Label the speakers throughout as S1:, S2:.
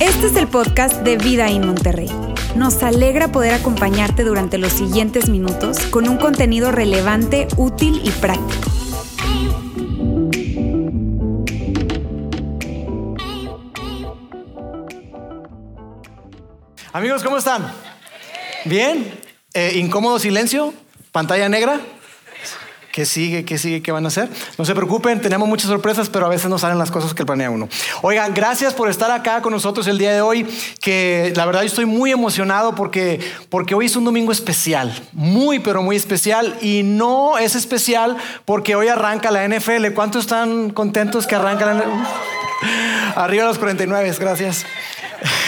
S1: Este es el podcast de Vida en Monterrey. Nos alegra poder acompañarte durante los siguientes minutos con un contenido relevante, útil y práctico.
S2: Amigos, ¿cómo están? ¿Bien? Eh, ¿Incómodo silencio? ¿Pantalla negra? ¿Qué sigue? ¿Qué sigue? ¿Qué van a hacer? No se preocupen, tenemos muchas sorpresas, pero a veces no salen las cosas que planea uno. Oigan, gracias por estar acá con nosotros el día de hoy, que la verdad yo estoy muy emocionado porque, porque hoy es un domingo especial, muy, pero muy especial, y no es especial porque hoy arranca la NFL. ¿Cuántos están contentos que arranca la NFL? Arriba los 49, gracias.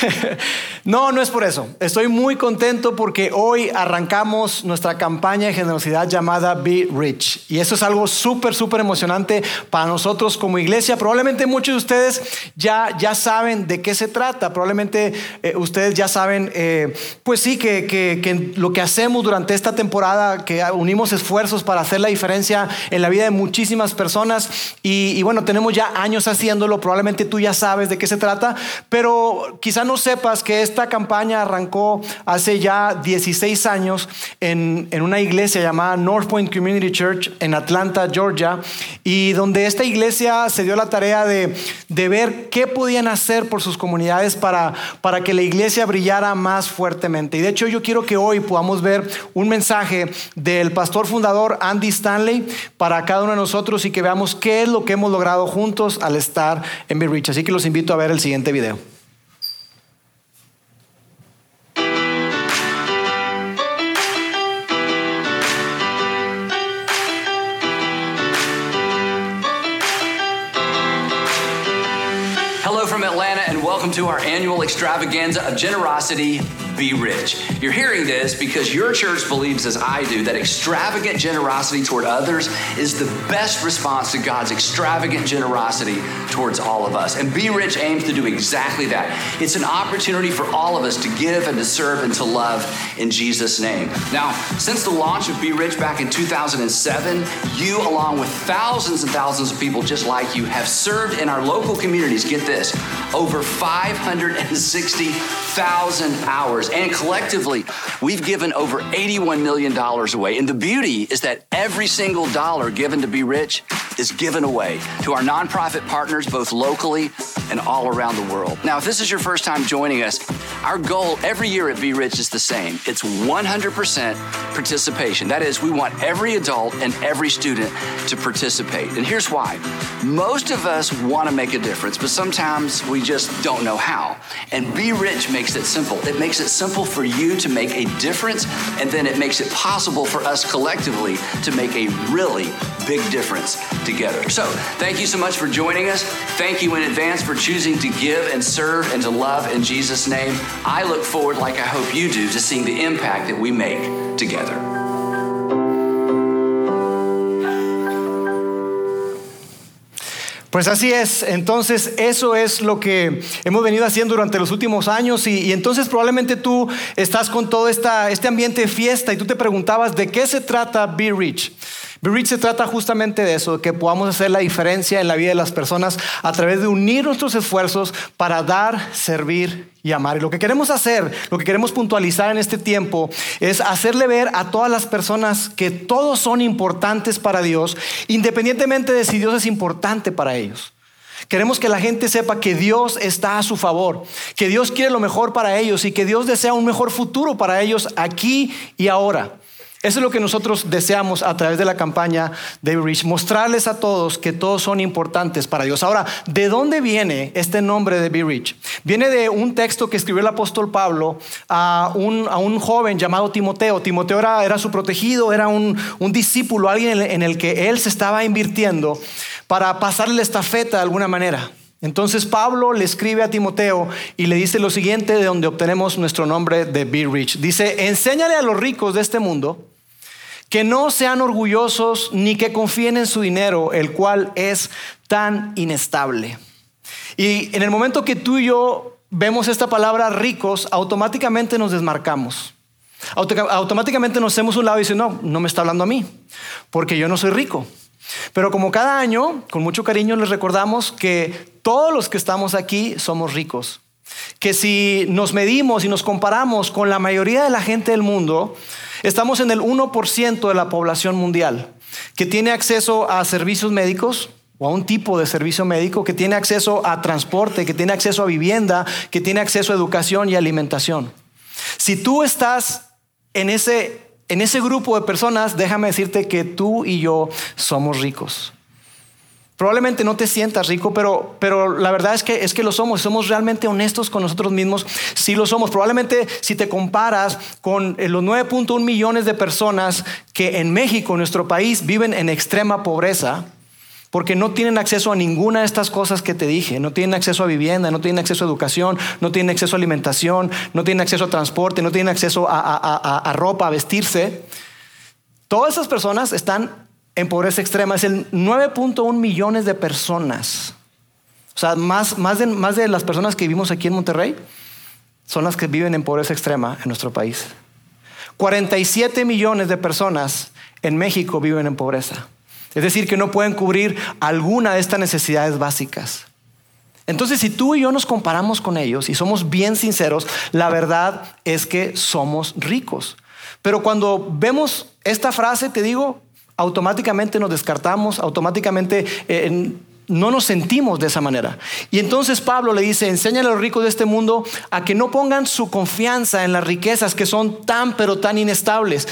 S2: no, no es por eso. Estoy muy contento porque hoy arrancamos nuestra campaña de generosidad llamada Be Rich. Y eso es algo súper, súper emocionante para nosotros como iglesia. Probablemente muchos de ustedes ya, ya saben de qué se trata. Probablemente eh, ustedes ya saben, eh, pues sí, que, que, lo que hacemos durante esta temporada, que unimos esfuerzos para hacer la diferencia en la vida de muchísimas personas. Y, y bueno, tenemos ya años haciéndolo. Probablemente tú ya sabes de qué se trata. Pero quizá no sepas que esta campaña arrancó hace ya 16 años en, una iglesia llamada North Point Community Church en Atlanta, Georgia, y donde esta iglesia se dio la tarea de, ver qué podían hacer por sus comunidades para, para que la iglesia brillara más fuertemente. Y de hecho yo quiero que hoy podamos ver un mensaje del pastor fundador Andy Stanley para cada uno de nosotros y que veamos qué es lo que hemos logrado juntos al estar en Be Rich. Así que los invito a ver el siguiente video.
S3: Welcome to our annual extravaganza of generosity be rich. You're hearing this because your church believes, as I do, that extravagant generosity toward others is the best response to God's extravagant generosity towards all of us. And Be Rich aims to do exactly that. It's an opportunity for all of us to give and to serve and to love in Jesus' name. Now, since the launch of Be Rich back in 2007, you, along with thousands and thousands of people just like you, have served in our local communities, get this, over 560,000 hours and collectively, we've given over $81 million away. And the beauty is that every single dollar given to Be Rich is given away to our nonprofit partners, both locally and all around the world. Now, if this is your first time joining us, our goal every year at Be Rich is the same it's 100% participation. That is, we want every adult and every student to participate. And here's why most of us want to make a difference, but sometimes we just don't know how. And Be Rich makes it simple. It makes it simple for you to make a difference, and then it makes it possible for us collectively to make a really big difference together. So, thank you so much for joining us. Thank you in advance for choosing to give and serve and to love in Jesus' name. I look forward, like I hope you do, to seeing the impact that we make together.
S2: Pues así es, entonces eso es lo que hemos venido haciendo durante los últimos años y, entonces probablemente tú estás con todo esta, este ambiente de fiesta y tú te preguntabas de qué se trata Be Rich. Se trata justamente de eso, que podamos hacer la diferencia en la vida de las personas a través de unir nuestros esfuerzos para dar, servir y amar. Y lo que queremos hacer, lo que queremos puntualizar en este tiempo es hacerle ver a todas las personas que todos son importantes para Dios, independientemente de si Dios es importante para ellos. Queremos que la gente sepa que Dios está a su favor, que Dios quiere lo mejor para ellos y que Dios desea un mejor futuro para ellos aquí y ahora. Eso es lo que nosotros deseamos a través de la campaña de Rich, mostrarles a todos que todos son importantes para Dios. Ahora, ¿de dónde viene este nombre de Be Rich? Viene de un texto que escribió el apóstol Pablo a un, a un joven llamado Timoteo. Timoteo era, era su protegido, era un, un discípulo, alguien en el que él se estaba invirtiendo para pasarle la estafeta de alguna manera. Entonces Pablo le escribe a Timoteo y le dice lo siguiente de donde obtenemos nuestro nombre de Be Rich. Dice, enséñale a los ricos de este mundo que no sean orgullosos ni que confíen en su dinero, el cual es tan inestable. Y en el momento que tú y yo vemos esta palabra ricos, automáticamente nos desmarcamos. Automáticamente nos hacemos un lado y dice, no, no me está hablando a mí, porque yo no soy rico. Pero como cada año, con mucho cariño les recordamos que todos los que estamos aquí somos ricos. Que si nos medimos y nos comparamos con la mayoría de la gente del mundo, estamos en el 1% de la población mundial que tiene acceso a servicios médicos, o a un tipo de servicio médico que tiene acceso a transporte, que tiene acceso a vivienda, que tiene acceso a educación y alimentación. Si tú estás en ese, en ese grupo de personas, déjame decirte que tú y yo somos ricos. Probablemente no te sientas rico, pero, pero la verdad es que, es que lo somos. Somos realmente honestos con nosotros mismos. Sí lo somos. Probablemente si te comparas con eh, los 9.1 millones de personas que en México, nuestro país, viven en extrema pobreza, porque no tienen acceso a ninguna de estas cosas que te dije. No tienen acceso a vivienda, no tienen acceso a educación, no tienen acceso a alimentación, no tienen acceso a transporte, no tienen acceso a, ropa, a vestirse. Todas esas personas están en pobreza extrema. Es el 9.1 millones de personas. O sea, más, más, de, más de las personas que vivimos aquí en Monterrey son las que viven en pobreza extrema en nuestro país. 47 millones de personas en México viven en pobreza. Es decir, que no pueden cubrir alguna de estas necesidades básicas. Entonces, si tú y yo nos comparamos con ellos y somos bien sinceros, la verdad es que somos ricos. Pero cuando vemos esta frase, te digo, automáticamente nos descartamos, automáticamente eh, no nos sentimos de esa manera. Y entonces Pablo le dice, enséñale a los ricos de este mundo a que no pongan su confianza en las riquezas que son tan pero tan inestables,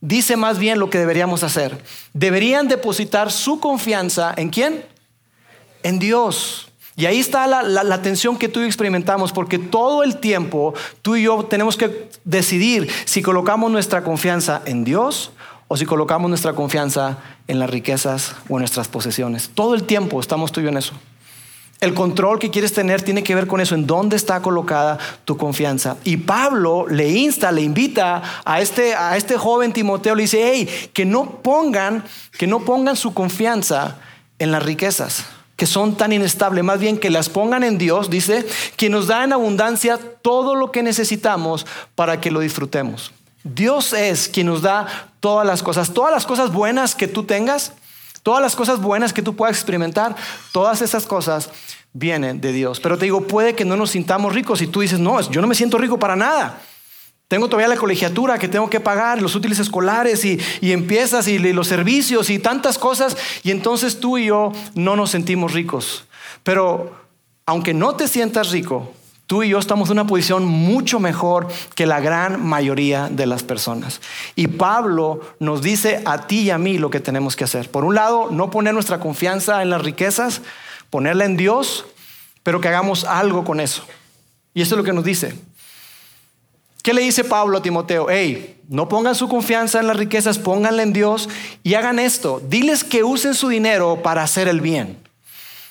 S2: dice más bien lo que deberíamos hacer. Deberían depositar su confianza en quién? En Dios. Y ahí está la, tensión que tú y experimentamos, porque todo el tiempo tú y yo tenemos que decidir si colocamos nuestra confianza en Dios o si colocamos nuestra confianza en las riquezas o en nuestras posesiones. Todo el tiempo estamos tú y en eso. El control que quieres tener tiene que ver con eso, en dónde está colocada tu confianza. Y Pablo le insta, le invita a este, a este joven Timoteo, le dice, hey, que no pongan, que no pongan su confianza en las riquezas que son tan inestables, más bien que las pongan en Dios, dice, que nos da en abundancia todo lo que necesitamos para que lo disfrutemos. Dios es quien nos da todas las cosas, todas las cosas buenas que tú tengas, Todas las cosas buenas que tú puedas experimentar, todas esas cosas vienen de Dios. Pero te digo, puede que no nos sintamos ricos y tú dices, no, yo no me siento rico para nada. Tengo todavía la colegiatura que tengo que pagar, los útiles escolares y, empiezas y, y los servicios y tantas cosas. Y entonces tú y yo no nos sentimos ricos. Pero aunque no te sientas rico, Tú y yo estamos en una posición mucho mejor que la gran mayoría de las personas. Y Pablo nos dice a ti y a mí lo que tenemos que hacer. Por un lado, no poner nuestra confianza en las riquezas, ponerla en Dios, pero que hagamos algo con eso. Y esto es lo que nos dice. ¿Qué le dice Pablo a Timoteo? Hey, no pongan su confianza en las riquezas, pónganla en Dios y hagan esto. Diles que usen su dinero para hacer el bien.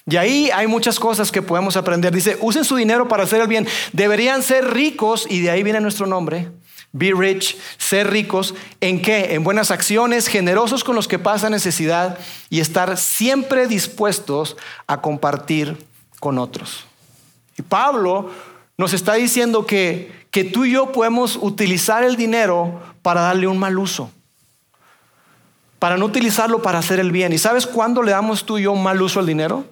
S2: Y ahí hay muchas cosas que podemos aprender. Dice, usen su dinero para hacer el bien. Deberían ser ricos, y de ahí viene nuestro nombre. Be rich, ser ricos. ¿En qué? En buenas acciones, generosos con los que pasan necesidad y estar siempre dispuestos a compartir con otros. Y Pablo nos está diciendo que, que tú y yo podemos utilizar el dinero para darle un mal uso para no utilizarlo para hacer el bien. ¿Y sabes cuándo le damos tú y yo un mal uso al dinero?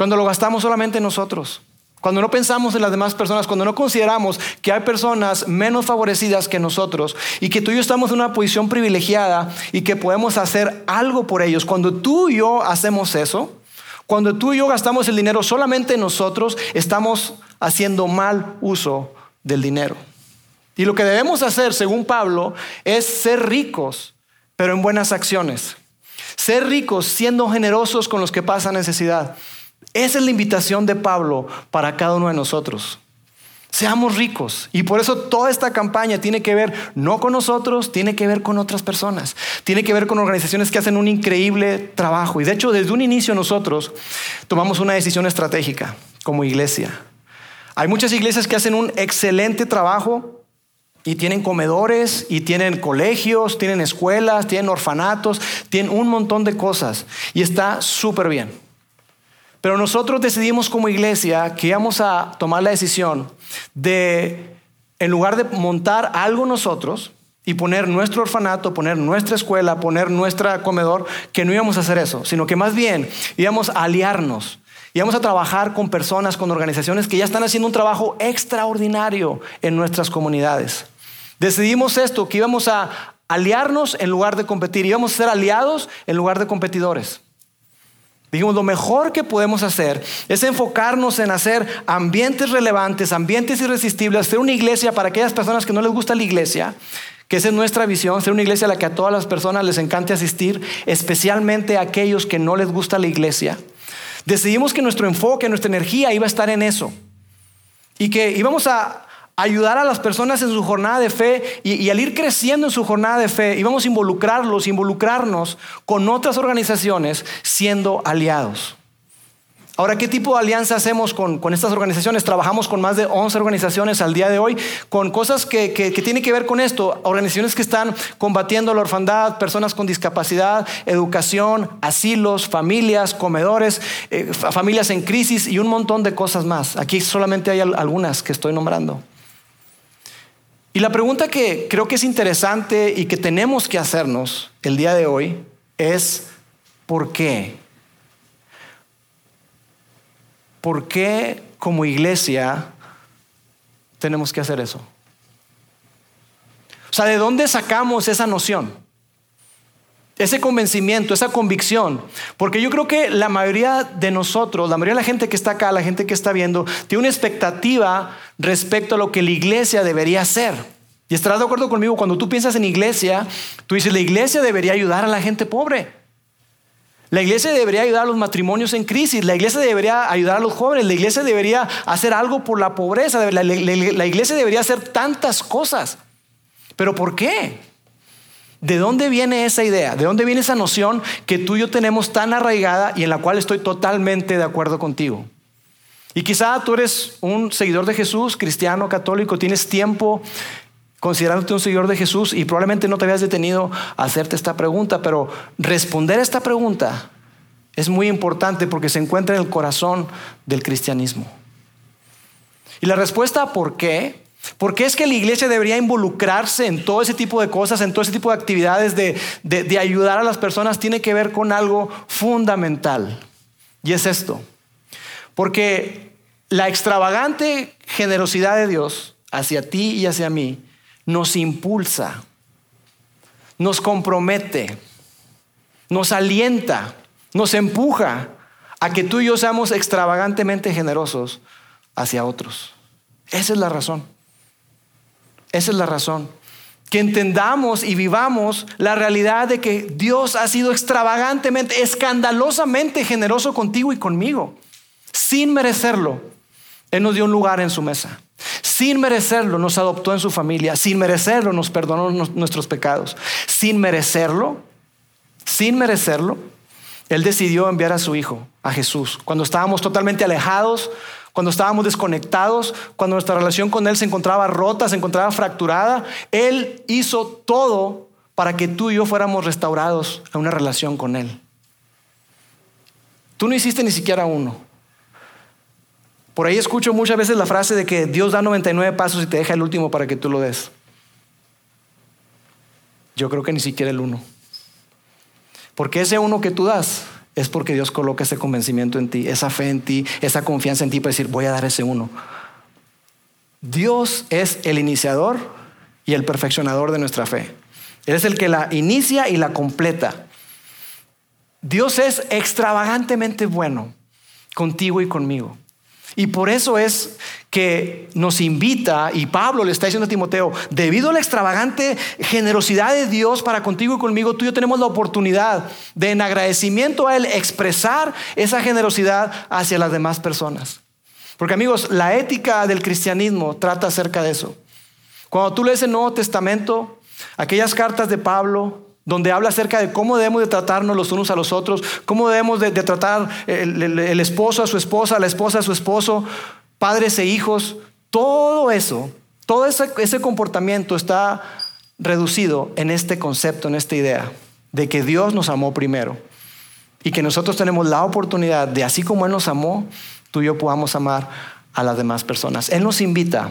S2: Cuando lo gastamos solamente nosotros. Cuando no pensamos en las demás personas, cuando no consideramos que hay personas menos favorecidas que nosotros y que tú y yo estamos en una posición privilegiada y que podemos hacer algo por ellos. Cuando tú y yo hacemos eso, cuando tú y yo gastamos el dinero solamente nosotros, estamos haciendo mal uso del dinero. Y lo que debemos hacer, según Pablo, es ser ricos, pero en buenas acciones. Ser ricos siendo generosos con los que pasan necesidad. Esa es la invitación de Pablo para cada uno de nosotros. Seamos ricos. Y por eso toda esta campaña tiene que ver no con nosotros, tiene que ver con otras personas. Tiene que ver con organizaciones que hacen un increíble trabajo. Y de hecho, desde un inicio nosotros tomamos una decisión estratégica como iglesia. Hay muchas iglesias que hacen un excelente trabajo y tienen comedores y tienen colegios, tienen escuelas, tienen orfanatos, tienen un montón de cosas. Y está súper bien. Pero nosotros decidimos como iglesia que íbamos a tomar la decisión de, en lugar de montar algo nosotros, y poner nuestro orfanato, poner nuestra escuela, poner nuestra comedor, que no íbamos a hacer eso, sino que más bien íbamos a aliarnos, íbamos a trabajar con personas, con organizaciones que ya están haciendo un trabajo extraordinario en nuestras comunidades. Decidimos esto, que íbamos a aliarnos en lugar de competir, íbamos a ser aliados en lugar de competidores. Dijimos, lo mejor que podemos hacer es enfocarnos en hacer ambientes relevantes, ambientes irresistibles, hacer una iglesia para aquellas personas que no les gusta la iglesia, que esa es nuestra visión, ser una iglesia a la que a todas las personas les encante asistir, especialmente a aquellos que no les gusta la iglesia. Decidimos que nuestro enfoque, nuestra energía iba a estar en eso. Y que íbamos a ayudar a las personas en su jornada de fe y, al ir creciendo en su jornada de fe, íbamos a involucrarlos, involucrarnos con otras organizaciones siendo aliados. Ahora, ¿qué tipo de alianza hacemos con, estas organizaciones? Trabajamos con más de 11 organizaciones al día de hoy, con cosas que, tienen que ver con esto. Organizaciones que están combatiendo la orfandad, personas con discapacidad, educación, asilos, familias, comedores, eh, familias en crisis y un montón de cosas más. Aquí solamente hay algunas que estoy nombrando. Y la pregunta que creo que es interesante y que tenemos que hacernos el día de hoy es, ¿por qué? ¿Por qué como iglesia tenemos que hacer eso? O sea, ¿de dónde sacamos esa noción? Ese convencimiento, esa convicción. Porque yo creo que la mayoría de nosotros, la mayoría de la gente que está acá, la gente que está viendo, tiene una expectativa respecto a lo que la iglesia debería hacer. Y estarás de acuerdo conmigo, cuando tú piensas en iglesia, tú dices, la iglesia debería ayudar a la gente pobre. La iglesia debería ayudar a los matrimonios en crisis, la iglesia debería ayudar a los jóvenes, la iglesia debería hacer algo por la pobreza, la, la iglesia debería hacer tantas cosas. Pero ¿por qué? ¿De dónde viene esa idea? ¿De dónde viene esa noción que tú y yo tenemos tan arraigada y en la cual estoy totalmente de acuerdo contigo? Y quizá tú eres un seguidor de Jesús, cristiano, católico, tienes tiempo considerándote un seguidor de Jesús y probablemente no te habías detenido a hacerte esta pregunta, pero responder a esta pregunta es muy importante porque se encuentra en el corazón del cristianismo. Y la respuesta por qué ¿Por qué es que la iglesia debería involucrarse en todo ese tipo de cosas, en todo ese tipo de actividades de, ayudar a las personas? Tiene que ver con algo fundamental. Y es esto. Porque la extravagante generosidad de Dios hacia ti y hacia mí nos impulsa, nos compromete, nos alienta, nos empuja a que tú y yo seamos extravagantemente generosos hacia otros. Esa es la razón. Esa es la razón. Que entendamos y vivamos la realidad de que Dios ha sido extravagantemente, escandalosamente generoso contigo y conmigo. Sin merecerlo, Él nos dio un lugar en su mesa. Sin merecerlo, nos adoptó en su familia. Sin merecerlo, nos perdonó nuestros pecados. Sin merecerlo, sin merecerlo, Él decidió enviar a su Hijo, a Jesús, cuando estábamos totalmente alejados, cuando estábamos desconectados, cuando nuestra relación con Él se encontraba rota, se encontraba fracturada, Él hizo todo para que tú y yo fuéramos restaurados a una relación con Él. Tú no hiciste ni siquiera uno. Por ahí escucho muchas veces la frase de que Dios da 99 pasos y te deja el último para que tú lo des. Yo creo que ni siquiera el uno. Porque ese uno que tú das es porque Dios coloca ese convencimiento en ti, esa fe en ti, esa confianza en ti para decir, voy a dar ese uno. Dios es el iniciador y el perfeccionador de nuestra fe. Él es el que la inicia y la completa. Dios es extravagantemente bueno contigo y conmigo. Y por eso es que nos invita, y Pablo le está diciendo a Timoteo, debido a la extravagante generosidad de Dios para contigo y conmigo, tú y yo tenemos la oportunidad de en agradecimiento a Él expresar esa generosidad hacia las demás personas. Porque amigos, la ética del cristianismo trata acerca de eso. Cuando tú lees el Nuevo Testamento, aquellas cartas de Pablo, donde habla acerca de cómo debemos de tratarnos los unos a los otros, cómo debemos de, tratar el, esposo a su esposa, la esposa a su esposo, padres e hijos, todo eso, todo ese, ese comportamiento está reducido en este concepto, en esta idea de que Dios nos amó primero y que nosotros tenemos la oportunidad de, así como Él nos amó, tú y yo podamos amar a las demás personas. Él nos invita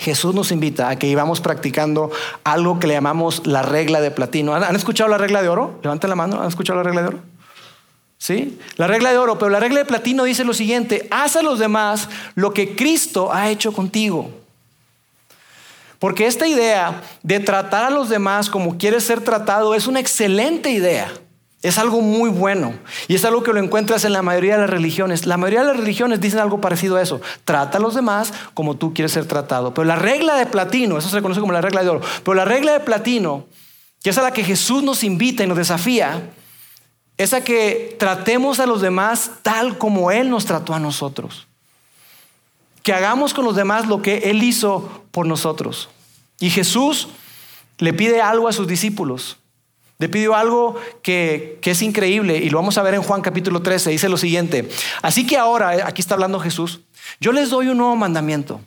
S2: Jesús nos invita a que íbamos practicando algo que le llamamos la regla de platino. ¿Han escuchado la regla de oro? Levanten la mano, ¿han escuchado la regla de oro? ¿Sí? La regla de oro, pero la regla de platino dice lo siguiente, haz a los demás lo que Cristo ha hecho contigo. Porque esta idea de tratar a los demás como quieres ser tratado es una excelente idea. Es algo muy bueno y es algo que lo encuentras en la mayoría de las religiones. La mayoría de las religiones dicen algo parecido a eso. Trata a los demás como tú quieres ser tratado. Pero la regla de platino, eso se conoce como la regla de oro, pero la regla de platino, que es a la que Jesús nos invita y nos desafía, es a que tratemos a los demás tal como Él nos trató a nosotros. Que hagamos con los demás lo que Él hizo por nosotros. Y Jesús le pide algo a sus discípulos. Le pidió algo que, es increíble y lo vamos a ver en Juan capítulo 13. Dice lo siguiente. Así que ahora, eh, aquí está hablando Jesús, yo les doy un nuevo mandamiento.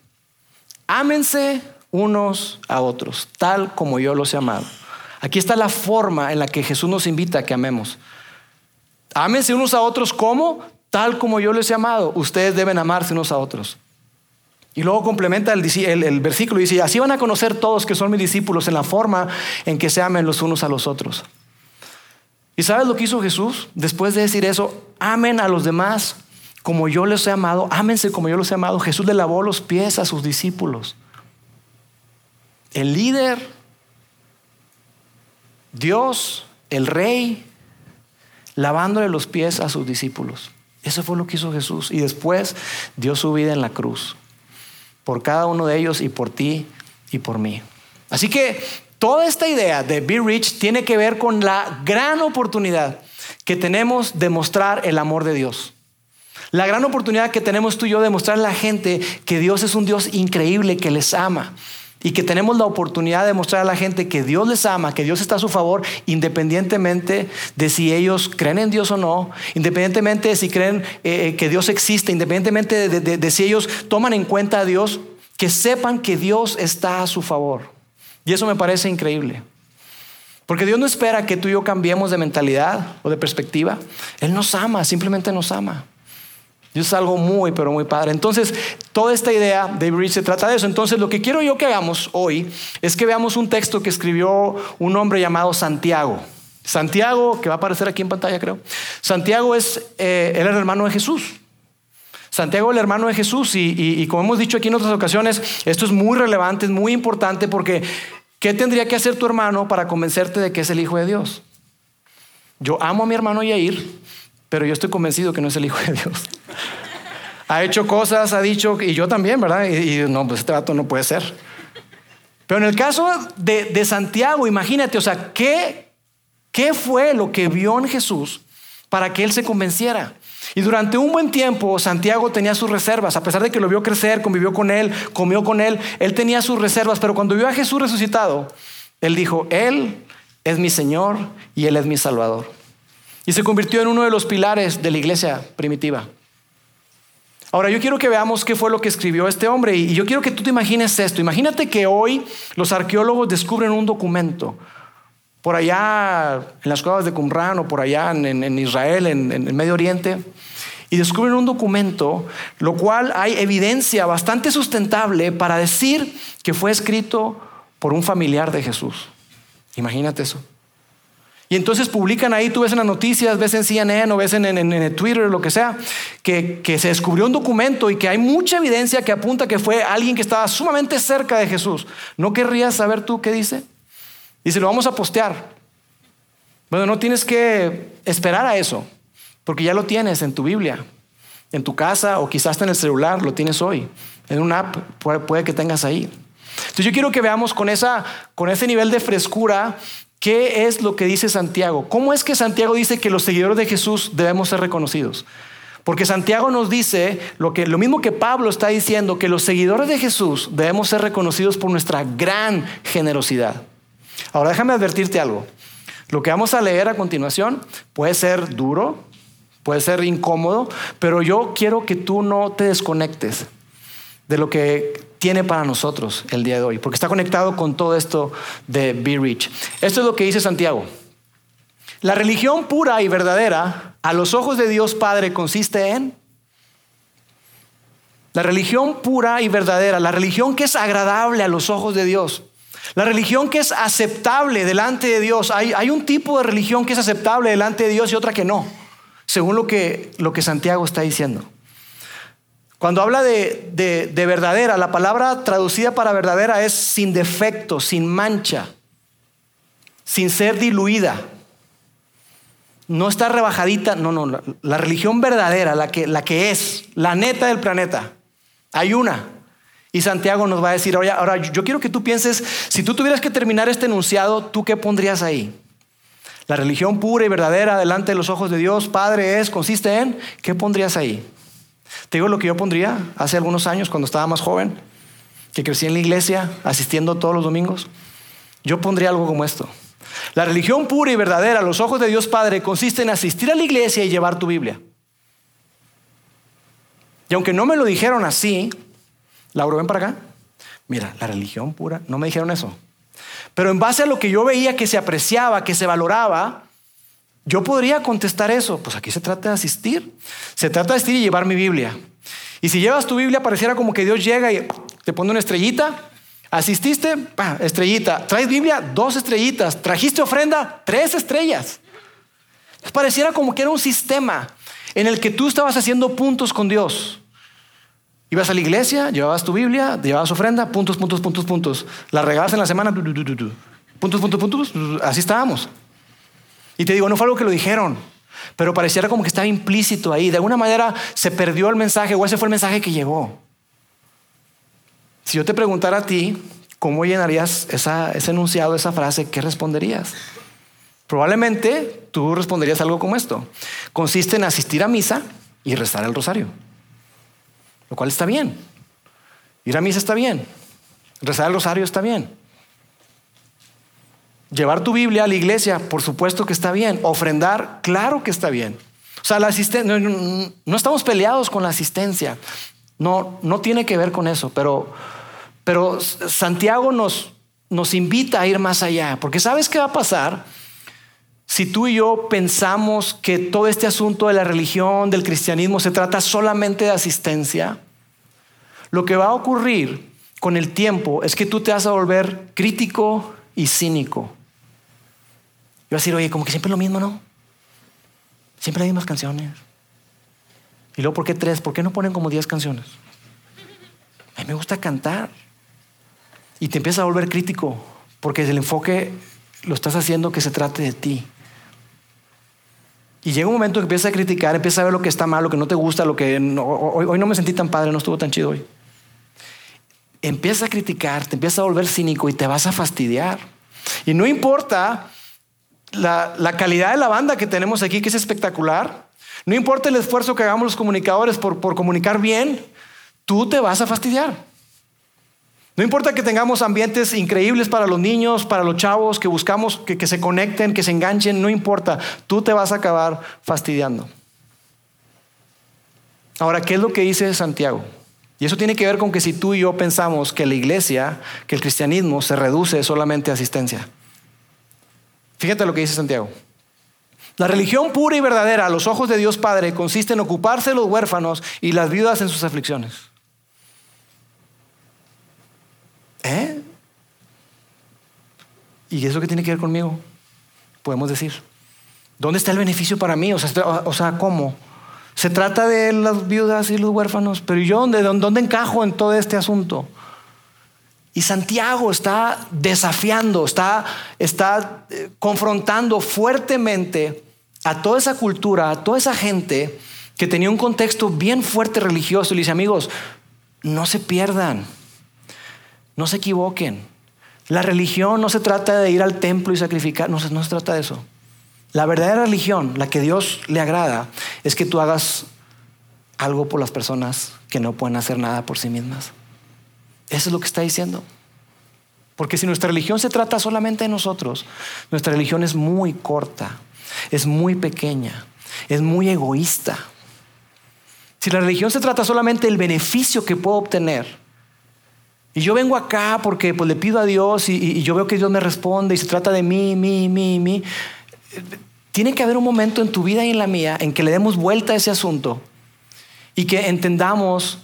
S2: Ámense unos a otros, tal como yo los he amado. Aquí está la forma en la que Jesús nos invita a que amemos. Ámense unos a otros como, tal como yo les he amado. Ustedes deben amarse unos a otros. Y luego complementa el, versículo y dice, así van a conocer todos que son mis discípulos en la forma en que se amen los unos a los otros. ¿Y sabes lo que hizo Jesús? Después de decir eso, amen a los demás como yo les he amado, ámense como yo los he amado. Jesús le lavó los pies a sus discípulos. El líder, Dios, el rey, lavándole los pies a sus discípulos. Eso fue lo que hizo Jesús. Y después dio su vida en la cruz por cada uno de ellos y por ti y por mí. Así que toda esta idea de Be Rich tiene que ver con la gran oportunidad que tenemos de mostrar el amor de Dios. La gran oportunidad que tenemos tú y yo de mostrar a la gente que Dios es un Dios increíble, que les ama y que tenemos la oportunidad de mostrar a la gente que Dios les ama, que Dios está a su favor, independientemente de si ellos creen en Dios o no, independientemente de si creen eh, eh, que Dios existe, independientemente de, si ellos toman en cuenta a Dios, que sepan que Dios está a su favor. Y eso me parece increíble. Porque Dios no espera que tú y yo cambiemos de mentalidad o de perspectiva. Él nos ama, simplemente nos ama. Y es algo muy, pero muy padre. Entonces, toda esta idea de Bridge se trata de eso. Entonces, lo que quiero yo que hagamos hoy es que veamos un texto que escribió un hombre llamado Santiago. Santiago, que va a aparecer aquí en pantalla, creo. Santiago es eh, el hermano de Jesús. Santiago el hermano de Jesús y, y, como hemos dicho aquí en otras ocasiones, esto es muy relevante, es muy importante porque ¿qué tendría que hacer tu hermano para convencerte de que es el Hijo de Dios? Yo amo a mi hermano Yair, pero yo estoy convencido que no es el Hijo de Dios ha hecho cosas, ha dicho, y yo también, ¿verdad? Y, no, pues este dato no puede ser. Pero en el caso de, Santiago, imagínate, o sea, ¿qué, ¿qué fue lo que vio en Jesús para que él se convenciera? Y durante un buen tiempo Santiago tenía sus reservas, a pesar de que lo vio crecer, convivió con él, comió con él, él tenía sus reservas, pero cuando vio a Jesús resucitado, él dijo, Él es mi Señor y Él es mi Salvador. Y se convirtió en uno de los pilares de la iglesia primitiva. Ahora, yo quiero que veamos qué fue lo que escribió este hombre y yo quiero que tú te imagines esto. Imagínate que hoy los arqueólogos descubren un documento por allá en las cuevas de Qumran o por allá en, Israel, en, en el Medio Oriente, y descubren un documento, lo cual hay evidencia bastante sustentable para decir que fue escrito por un familiar de Jesús. Imagínate eso. Y entonces publican ahí, tú ves en las noticias, ves en CNN o ves en, en, Twitter, lo que sea, que, que, se descubrió un documento y que hay mucha evidencia que apunta que fue alguien que estaba sumamente cerca de Jesús. ¿No querrías saber tú qué dice? Dice, lo vamos a postear. Bueno, no tienes que esperar a eso, porque ya lo tienes en tu Biblia, en tu casa o quizás en el celular, lo tienes hoy. En una app puede que tengas ahí. Entonces yo quiero que veamos con, esa, con ese nivel de frescura ¿Qué es lo que dice Santiago? ¿Cómo es que Santiago dice que los seguidores de Jesús debemos ser reconocidos? Porque Santiago nos dice lo, que, lo mismo que Pablo está diciendo, que los seguidores de Jesús debemos ser reconocidos por nuestra gran generosidad. Ahora déjame advertirte algo. Lo que vamos a leer a continuación puede ser duro, puede ser incómodo, pero yo quiero que tú no te desconectes de lo que tiene para nosotros el día de hoy, porque está conectado con todo esto de Be Rich. Esto es lo que dice Santiago. La religión pura y verdadera a los ojos de Dios Padre consiste en La religión pura y verdadera, la religión que es agradable a los ojos de Dios, la religión que es aceptable delante de Dios. Hay, hay un tipo de religión que es aceptable delante de Dios y otra que no, según lo que, lo que Santiago está diciendo. Cuando habla de, de, verdadera, la palabra traducida para verdadera es sin defecto, sin mancha, sin ser diluida. No está rebajadita, no, no, la, religión verdadera, la que, la que es, la neta del planeta, hay una. Y Santiago nos va a decir, ahora, ahora yo quiero que tú pienses, si tú tuvieras que terminar este enunciado, ¿tú qué pondrías ahí? La religión pura y verdadera delante de los ojos de Dios, Padre, es, consiste en, ¿qué pondrías ahí? Te digo lo que yo pondría hace algunos años cuando estaba más joven, que crecí en la iglesia, asistiendo todos los domingos. Yo pondría algo como esto. La religión pura y verdadera a los ojos de Dios Padre consiste en asistir a la iglesia y llevar tu Biblia. Y aunque no me lo dijeron así, Lauro, ven para acá. Mira, la religión pura, no me dijeron eso. Pero en base a lo que yo veía que se apreciaba, que se valoraba, yo podría contestar eso. Pues aquí se trata de asistir. Se trata de asistir y llevar mi Biblia. Y si llevas tu Biblia, pareciera como que Dios llega y te pone una estrellita. Asististe, estrellita. ¿Traes Biblia? Dos estrellitas. ¿Trajiste ofrenda? Tres estrellas. Pareciera como que era un sistema en el que tú estabas haciendo puntos con Dios. Ibas a la iglesia, llevabas tu Biblia, llevabas ofrenda, puntos, puntos, puntos, puntos. La regabas en la semana, puntos, puntos, puntos. Así estábamos. Y te digo, no fue algo que lo dijeron, pero pareciera como que estaba implícito ahí. De alguna manera se perdió el mensaje o ese fue el mensaje que llegó. Si yo te preguntara a ti, ¿cómo llenarías ese enunciado, esa frase? ¿Qué responderías? Probablemente tú responderías algo como esto. Consiste en asistir a misa y rezar el rosario. Lo cual está bien. Ir a misa está bien. Rezar el rosario está bien. Llevar tu Biblia a la iglesia, por supuesto que está bien. Ofrendar, claro que está bien. O sea, la asistencia, no, estamos peleados con la asistencia. No, no tiene que ver con eso, pero, pero Santiago nos, nos invita a ir más allá, porque ¿sabes qué va a pasar? Si tú y yo pensamos que todo este asunto de la religión, del cristianismo, se trata solamente de asistencia, lo que va a ocurrir con el tiempo es que tú te vas a volver crítico y cínico. Yo a decir, oye, como que siempre lo mismo, ¿no? Siempre las mismas canciones. Y luego, ¿por qué tres? ¿Por qué no ponen como diez canciones? A mí me gusta cantar. Y te empiezas a volver crítico, porque el enfoque lo estás haciendo que se trate de ti. Y llega un momento que empiezas a criticar, empiezas a ver lo que está mal, lo que no te gusta, lo que hoy, hoy, no me sentí tan padre, no estuvo tan chido hoy. Empiezas a criticar, te empiezas a volver cínico y te vas a fastidiar. Y no importa la, calidad de la banda que tenemos aquí, que es espectacular. No importa el esfuerzo que hagamos los comunicadores por, comunicar bien, tú te vas a fastidiar. No importa que tengamos ambientes increíbles para los niños, para los chavos, que buscamos que, que, se conecten, que se enganchen, no importa, tú te vas a acabar fastidiando. Ahora, ¿qué es lo que dice Santiago? Y eso tiene que ver con que si tú y yo pensamos que la iglesia, que el cristianismo se reduce solamente a asistencia. Fíjate lo que dice Santiago. La religión pura y verdadera a los ojos de Dios Padre consiste en ocuparse de los huérfanos y las viudas en sus aflicciones. ¿Eh? ¿Y eso qué tiene que ver conmigo? Podemos decir. ¿Dónde está el beneficio para mí? O sea, ¿cómo? Se trata de las viudas y los huérfanos, pero ¿yo dónde, dónde encajo en todo este asunto? Y Santiago está desafiando, está, está eh, confrontando fuertemente a toda esa cultura, a toda esa gente que tenía un contexto bien fuerte religioso. Y le dice, amigos, no se pierdan, no se equivoquen. La religión no se trata de ir al templo y sacrificar, no, no se trata de eso. La verdadera religión, la que Dios le agrada, es que tú hagas algo por las personas que no pueden hacer nada por sí mismas. Eso es lo que está diciendo. Porque si nuestra religión se trata solamente de nosotros, nuestra religión es muy corta, es muy pequeña, es muy egoísta. Si la religión se trata solamente del beneficio que puedo obtener, y yo vengo acá porque pues, le pido a Dios y, y yo veo que Dios me responde y se trata de mí, mí, mí, mí, tiene que haber un momento en tu vida y en la mía en que le demos vuelta a ese asunto y que entendamos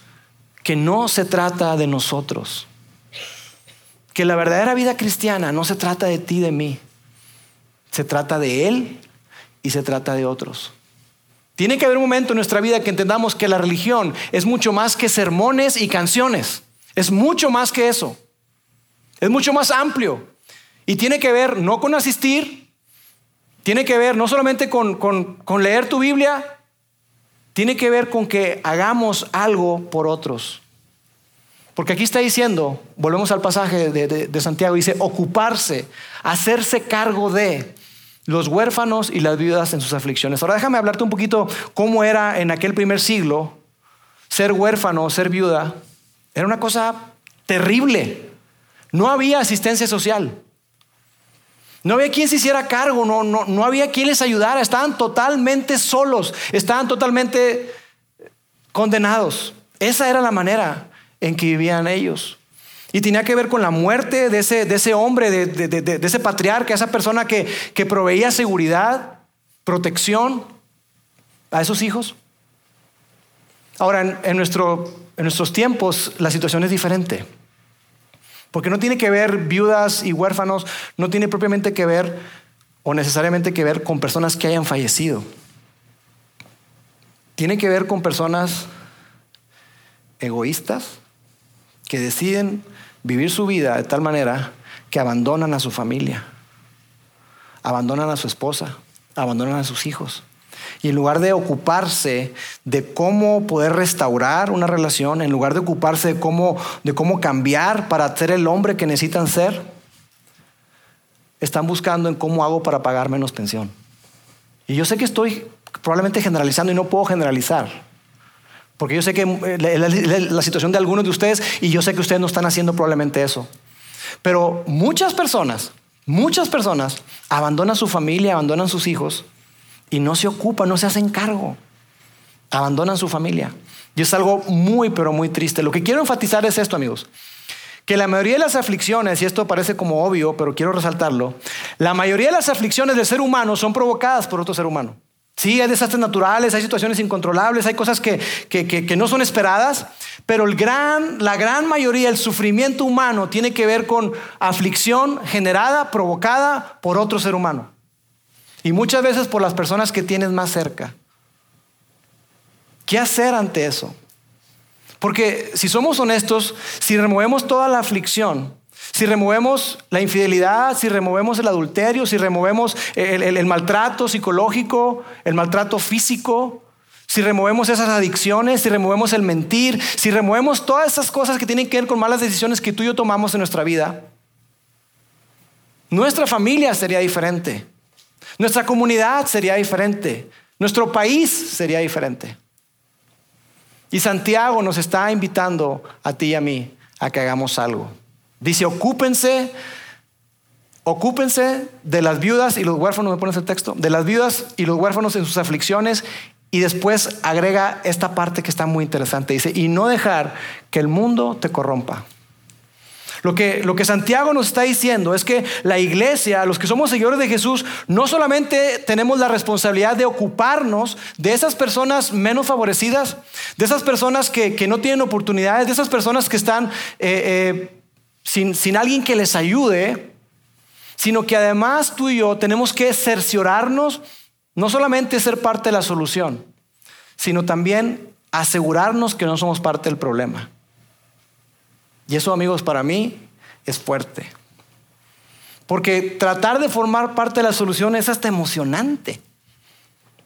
S2: que no se trata de nosotros, que la verdadera vida cristiana no se trata de ti, de mí, se trata de Él y se trata de otros. Tiene que haber un momento en nuestra vida que entendamos que la religión es mucho más que sermones y canciones. Es mucho más que eso. Es mucho más amplio. Y tiene que ver no con asistir, tiene que ver no solamente con, con leer tu Biblia, tiene que ver con que hagamos algo por otros. Porque aquí está diciendo, volvemos al pasaje de, Santiago, dice ocuparse, hacerse cargo de los huérfanos y las viudas en sus aflicciones. Ahora déjame hablarte un poquito cómo era en aquel primer siglo ser huérfano, ser viuda. Era una cosa terrible. No había asistencia social. No había quien se hiciera cargo, no, no, no había quien les ayudara. Estaban totalmente solos, estaban totalmente condenados. Esa era la manera en que vivían ellos. Y tenía que ver con la muerte de ese, de ese hombre, de, ese patriarca, esa persona que, que proveía seguridad, protección a esos hijos. Ahora, en, nuestro, en nuestros tiempos la situación es diferente. Porque no tiene que ver viudas y huérfanos, no tiene propiamente que ver o necesariamente que ver con personas que hayan fallecido. Tiene que ver con personas egoístas que deciden vivir su vida de tal manera que abandonan a su familia, abandonan a su esposa, abandonan a sus hijos. Y en lugar de ocuparse de cómo poder restaurar una relación, en lugar de ocuparse de cómo, de cómo cambiar para ser el hombre que necesitan ser, están buscando en cómo hago para pagar menos pensión. Y yo sé que estoy probablemente generalizando y no puedo generalizar. Porque yo sé que eh, la, la situación de algunos de ustedes y yo sé que ustedes no están haciendo probablemente eso. Pero muchas personas, muchas personas abandonan su familia, abandonan sus hijos y no se ocupan, no se hacen cargo. Abandonan su familia. Y es algo muy, pero muy triste. Lo que quiero enfatizar es esto, amigos. Que la mayoría de las aflicciones, y esto parece como obvio, pero quiero resaltarlo, la mayoría de las aflicciones del ser humano son provocadas por otro ser humano. Sí, hay desastres naturales, hay situaciones incontrolables, hay cosas que, que, no son esperadas, pero el gran, la gran mayoría del sufrimiento humano tiene que ver con aflicción generada, provocada por otro ser humano. Y muchas veces por las personas que tienes más cerca. ¿Qué hacer ante eso? Porque si somos honestos, si removemos toda la aflicción, si removemos la infidelidad, si removemos el adulterio, si removemos el, maltrato psicológico, el maltrato físico, si removemos esas adicciones, si removemos el mentir, si removemos todas esas cosas que tienen que ver con malas decisiones que tú y yo tomamos en nuestra vida, nuestra familia sería diferente. Nuestra comunidad sería diferente. Nuestro país sería diferente. Y Santiago nos está invitando a ti y a mí a que hagamos algo. Dice, ocúpense, ocúpense de las viudas y los huérfanos, me pones el texto, de las viudas y los huérfanos en sus aflicciones. Y después agrega esta parte que está muy interesante. Dice, y no dejar que el mundo te corrompa. Lo que, Santiago nos está diciendo es que la iglesia, los que somos seguidores de Jesús, no solamente tenemos la responsabilidad de ocuparnos de esas personas menos favorecidas, de esas personas que, no tienen oportunidades, de esas personas que están eh, eh, sin, sin alguien que les ayude, sino que además tú y yo tenemos que cerciorarnos, no solamente ser parte de la solución, sino también asegurarnos que no somos parte del problema. Y eso, amigos, para mí es fuerte. Porque tratar de formar parte de la solución es hasta emocionante.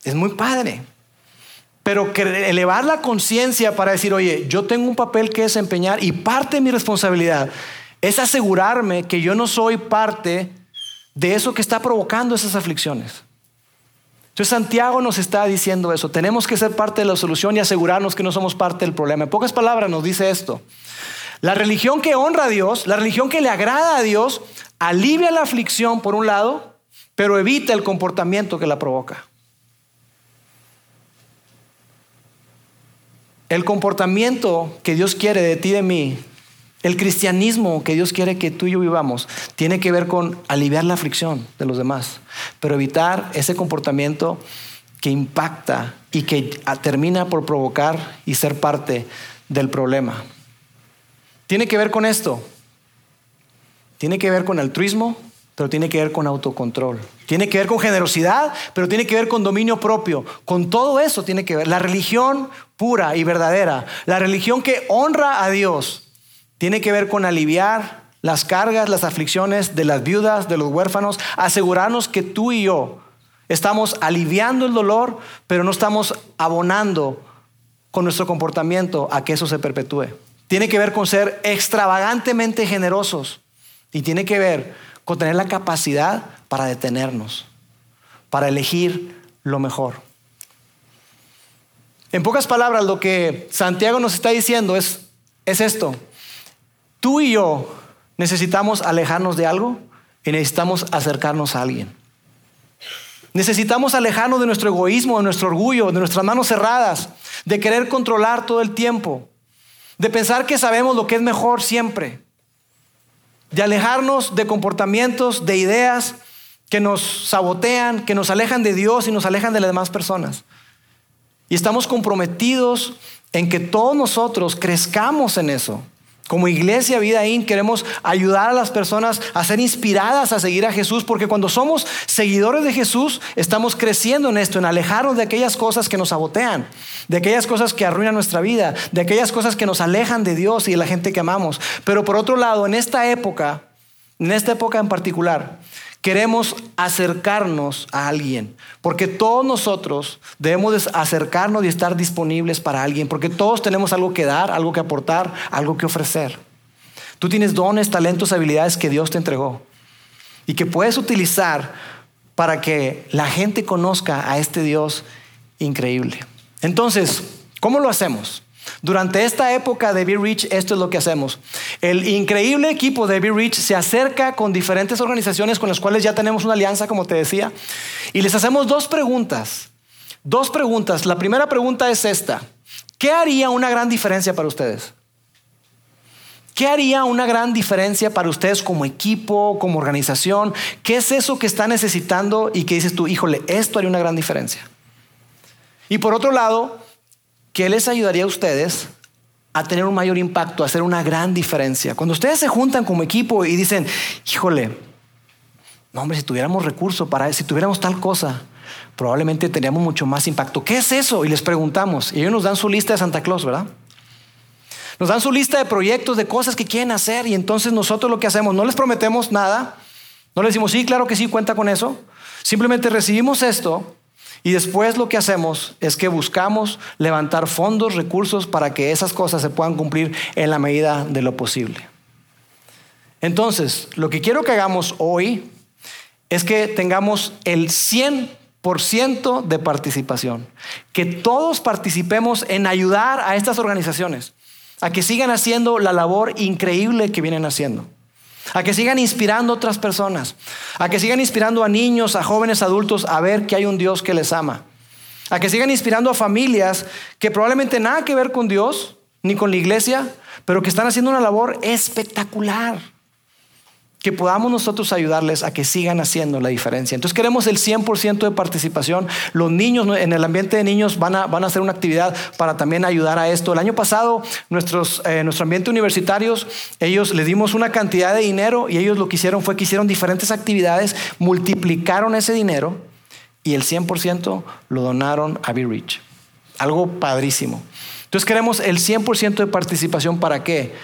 S2: Es muy padre. Pero elevar la conciencia para decir, oye, yo tengo un papel que desempeñar y parte de mi responsabilidad es asegurarme que yo no soy parte de eso que está provocando esas aflicciones. Entonces Santiago nos está diciendo eso. Tenemos que ser parte de la solución y asegurarnos que no somos parte del problema. En pocas palabras nos dice esto. La religión que honra a Dios, la religión que le agrada a Dios, alivia la aflicción por un lado, pero evita el comportamiento que la provoca. El comportamiento que Dios quiere de ti y de mí, el cristianismo que Dios quiere que tú y yo vivamos, tiene que ver con aliviar la aflicción de los demás, pero evitar ese comportamiento que impacta y que termina por provocar y ser parte del problema. Tiene que ver con esto. Tiene que ver con altruismo, pero tiene que ver con autocontrol. Tiene que ver con generosidad, pero tiene que ver con dominio propio. Con todo eso tiene que ver. La religión pura y verdadera, la religión que honra a Dios, tiene que ver con aliviar las cargas, las aflicciones de las viudas, de los huérfanos, asegurarnos que tú y yo estamos aliviando el dolor, pero no estamos abonando con nuestro comportamiento a que eso se perpetúe. Tiene que ver con ser extravagantemente generosos y tiene que ver con tener la capacidad para detenernos, para elegir lo mejor. En pocas palabras, lo que Santiago nos está diciendo es, es esto. Tú y yo necesitamos alejarnos de algo y necesitamos acercarnos a alguien. Necesitamos alejarnos de nuestro egoísmo, de nuestro orgullo, de nuestras manos cerradas, de querer controlar todo el tiempo, de pensar que sabemos lo que es mejor siempre, de alejarnos de comportamientos, de ideas que nos sabotean, que nos alejan de Dios y nos alejan de las demás personas. Y estamos comprometidos en que todos nosotros crezcamos en eso. Como iglesia Vida In queremos ayudar a las personas a ser inspiradas a seguir a Jesús, porque cuando somos seguidores de Jesús estamos creciendo en esto, en alejarnos de aquellas cosas que nos sabotean, de aquellas cosas que arruinan nuestra vida, de aquellas cosas que nos alejan de Dios y de la gente que amamos. Pero por otro lado, en esta época, en esta época en particular, queremos acercarnos a alguien, porque todos nosotros debemos acercarnos y estar disponibles para alguien, porque todos tenemos algo que dar, algo que aportar, algo que ofrecer. Tú tienes dones, talentos, habilidades que Dios te entregó y que puedes utilizar para que la gente conozca a este Dios increíble. Entonces, ¿cómo lo hacemos? Durante esta época de Be Rich, esto es lo que hacemos. El increíble equipo de Be Rich se acerca con diferentes organizaciones con las cuales ya tenemos una alianza, como te decía, y les hacemos dos preguntas. Dos preguntas. La primera pregunta es esta. ¿Qué haría una gran diferencia para ustedes? ¿Qué haría una gran diferencia para ustedes como equipo, como organización? ¿Qué es eso que está necesitando y que dices tú, híjole, esto haría una gran diferencia? Y por otro lado, ¿Qué les ayudaría a ustedes a tener un mayor impacto, a hacer una gran diferencia. Cuando ustedes se juntan como equipo y dicen, híjole, no hombre, si tuviéramos recursos para, si tuviéramos tal cosa, probablemente tendríamos mucho más impacto. ¿Qué es eso? Y les preguntamos. Y ellos nos dan su lista de Santa Claus, ¿verdad? Nos dan su lista de proyectos, de cosas que quieren hacer. Y entonces nosotros lo que hacemos, no les prometemos nada. No les decimos, sí, claro que sí, cuenta con eso. Simplemente recibimos esto y después lo que hacemos es que buscamos levantar fondos, recursos para que esas cosas se puedan cumplir en la medida de lo posible. Entonces, lo que quiero que hagamos hoy es que tengamos el 100% de participación, que todos participemos en ayudar a estas organizaciones a que sigan haciendo la labor increíble que vienen haciendo a que sigan inspirando a otras personas, a que sigan inspirando a niños, a jóvenes adultos a ver que hay un Dios que les ama, a que sigan inspirando a familias que probablemente nada que ver con Dios ni con la iglesia, pero que están haciendo una labor espectacular que podamos nosotros ayudarles a que sigan haciendo la diferencia. Entonces queremos el 100% de participación. Los niños, en el ambiente de niños, van a, van a hacer una actividad para también ayudar a esto. El año pasado, nuestros, eh, nuestro ambiente universitarios, ellos les dimos una cantidad de dinero y ellos lo que hicieron fue que hicieron diferentes actividades, multiplicaron ese dinero y el 100% lo donaron a Be Rich. Algo padrísimo. Entonces queremos el 100% de participación para qué?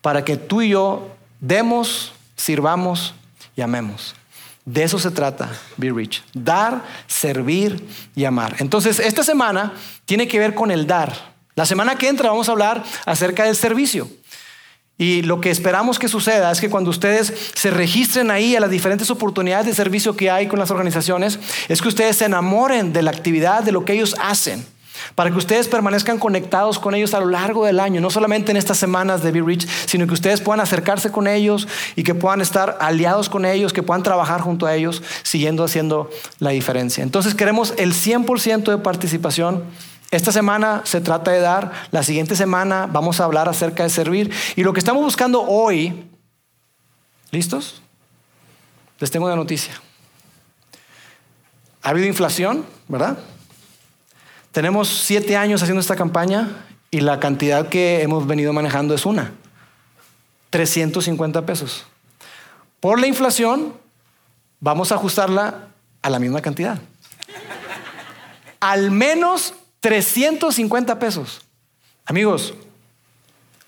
S2: Para que tú y yo demos sirvamos y amemos. De eso se trata, Be Rich. Dar, servir y amar. Entonces, esta semana tiene que ver con el dar. La semana que entra vamos a hablar acerca del servicio. Y lo que esperamos que suceda es que cuando ustedes se registren ahí a las diferentes oportunidades de servicio que hay con las organizaciones, es que ustedes se enamoren de la actividad, de lo que ellos hacen para que ustedes permanezcan conectados con ellos a lo largo del año, no solamente en estas semanas de Be Rich, sino que ustedes puedan acercarse con ellos y que puedan estar aliados con ellos, que puedan trabajar junto a ellos, siguiendo haciendo la diferencia. Entonces queremos el 100% de participación. Esta semana se trata de dar, la siguiente semana vamos a hablar acerca de servir. Y lo que estamos buscando hoy, ¿listos? Les tengo una noticia. Ha habido inflación, ¿verdad? Tenemos siete años haciendo esta campaña y la cantidad que hemos venido manejando es una. 350 pesos. Por la inflación, vamos a ajustarla a la misma cantidad. Al menos 350 pesos. Amigos,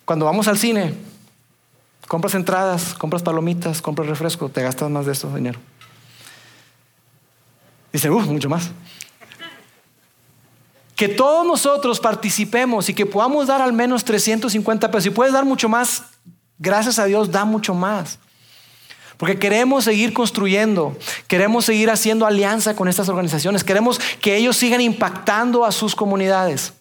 S2: cuando vamos al cine, compras entradas, compras palomitas, compras refresco, te gastas más de eso dinero. Dice, uff, mucho más. Que todos nosotros participemos y que podamos dar al menos 350 pesos. Si puedes dar mucho más, gracias a Dios, da mucho más. Porque queremos seguir construyendo, queremos seguir haciendo alianza con estas organizaciones, queremos que ellos sigan impactando a sus comunidades.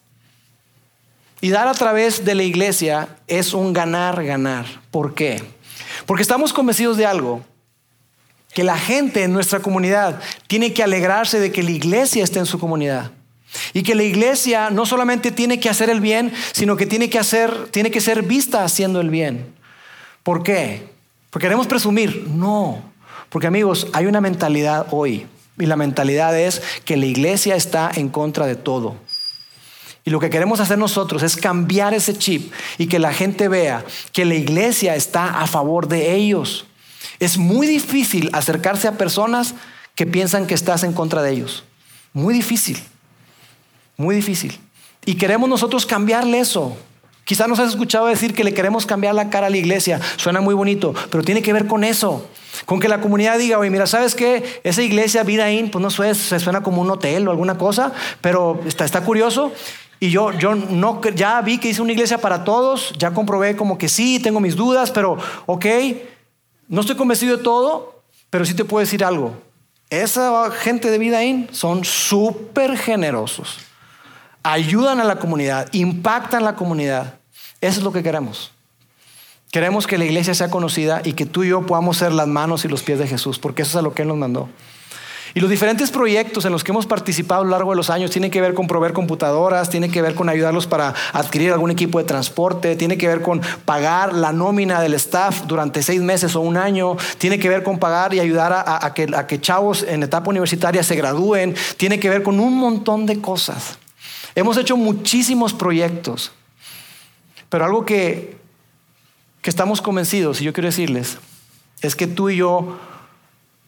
S2: Y dar a través de la iglesia es un ganar, ganar. ¿Por qué? Porque estamos convencidos de algo, que la gente en nuestra comunidad tiene que alegrarse de que la iglesia esté en su comunidad. Y que la iglesia no solamente tiene que hacer el bien, sino que tiene que, hacer, tiene que ser vista haciendo el bien. ¿Por qué? Porque queremos presumir. No. Porque amigos, hay una mentalidad hoy. Y la mentalidad es que la iglesia está en contra de todo. Y lo que queremos hacer nosotros es cambiar ese chip y que la gente vea que la iglesia está a favor de ellos. Es muy difícil acercarse a personas que piensan que estás en contra de ellos. Muy difícil. Muy difícil. Y queremos nosotros cambiarle eso. Quizás nos has escuchado decir que le queremos cambiar la cara a la iglesia. Suena muy bonito, pero tiene que ver con eso. Con que la comunidad diga, oye, mira, ¿sabes qué? Esa iglesia, Vida In, pues no suena, se suena como un hotel o alguna cosa, pero está, está curioso. Y yo, yo no, ya vi que hice una iglesia para todos, ya comprobé como que sí, tengo mis dudas, pero ok, no estoy convencido de todo, pero sí te puedo decir algo. Esa gente de Vida In son súper generosos ayudan a la comunidad, impactan la comunidad. Eso es lo que queremos. Queremos que la iglesia sea conocida y que tú y yo podamos ser las manos y los pies de Jesús, porque eso es a lo que Él nos mandó. Y los diferentes proyectos en los que hemos participado a lo largo de los años tienen que ver con proveer computadoras, tienen que ver con ayudarlos para adquirir algún equipo de transporte, tiene que ver con pagar la nómina del staff durante seis meses o un año, tiene que ver con pagar y ayudar a, que, a que chavos en etapa universitaria se gradúen, tiene que ver con un montón de cosas. Hemos hecho muchísimos proyectos, pero algo que, que estamos convencidos, y yo quiero decirles, es que tú y yo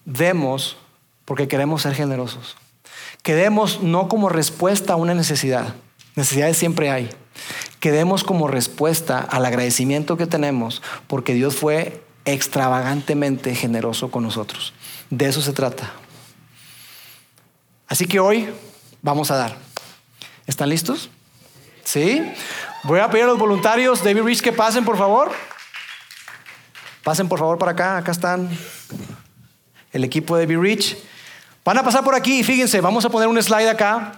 S2: demos porque queremos ser generosos. Que demos no como respuesta a una necesidad, necesidades siempre hay, que demos como respuesta al agradecimiento que tenemos porque Dios fue extravagantemente generoso con nosotros. De eso se trata. Así que hoy vamos a dar. ¿Están listos? ¿Sí? Voy a pedir a los voluntarios, David Rich, que pasen, por favor. Pasen, por favor, para acá. Acá están el equipo de David Rich. Van a pasar por aquí y fíjense, vamos a poner un slide acá.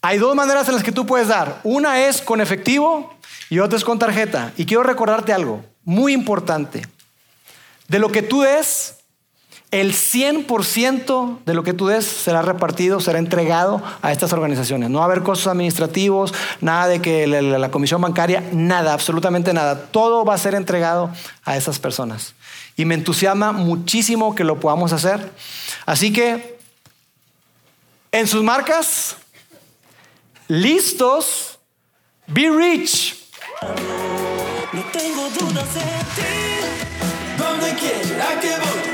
S2: Hay dos maneras en las que tú puedes dar. Una es con efectivo y otra es con tarjeta. Y quiero recordarte algo muy importante. De lo que tú des, el 100% de lo que tú des será repartido, será entregado a estas organizaciones. No va a haber costos administrativos, nada de que la, comisión bancaria, nada, absolutamente nada. Todo va a ser entregado a esas personas. Y me entusiasma muchísimo que lo podamos hacer. Así que, en sus marcas, listos, be rich. No tengo dudas de ti, donde quiera voy.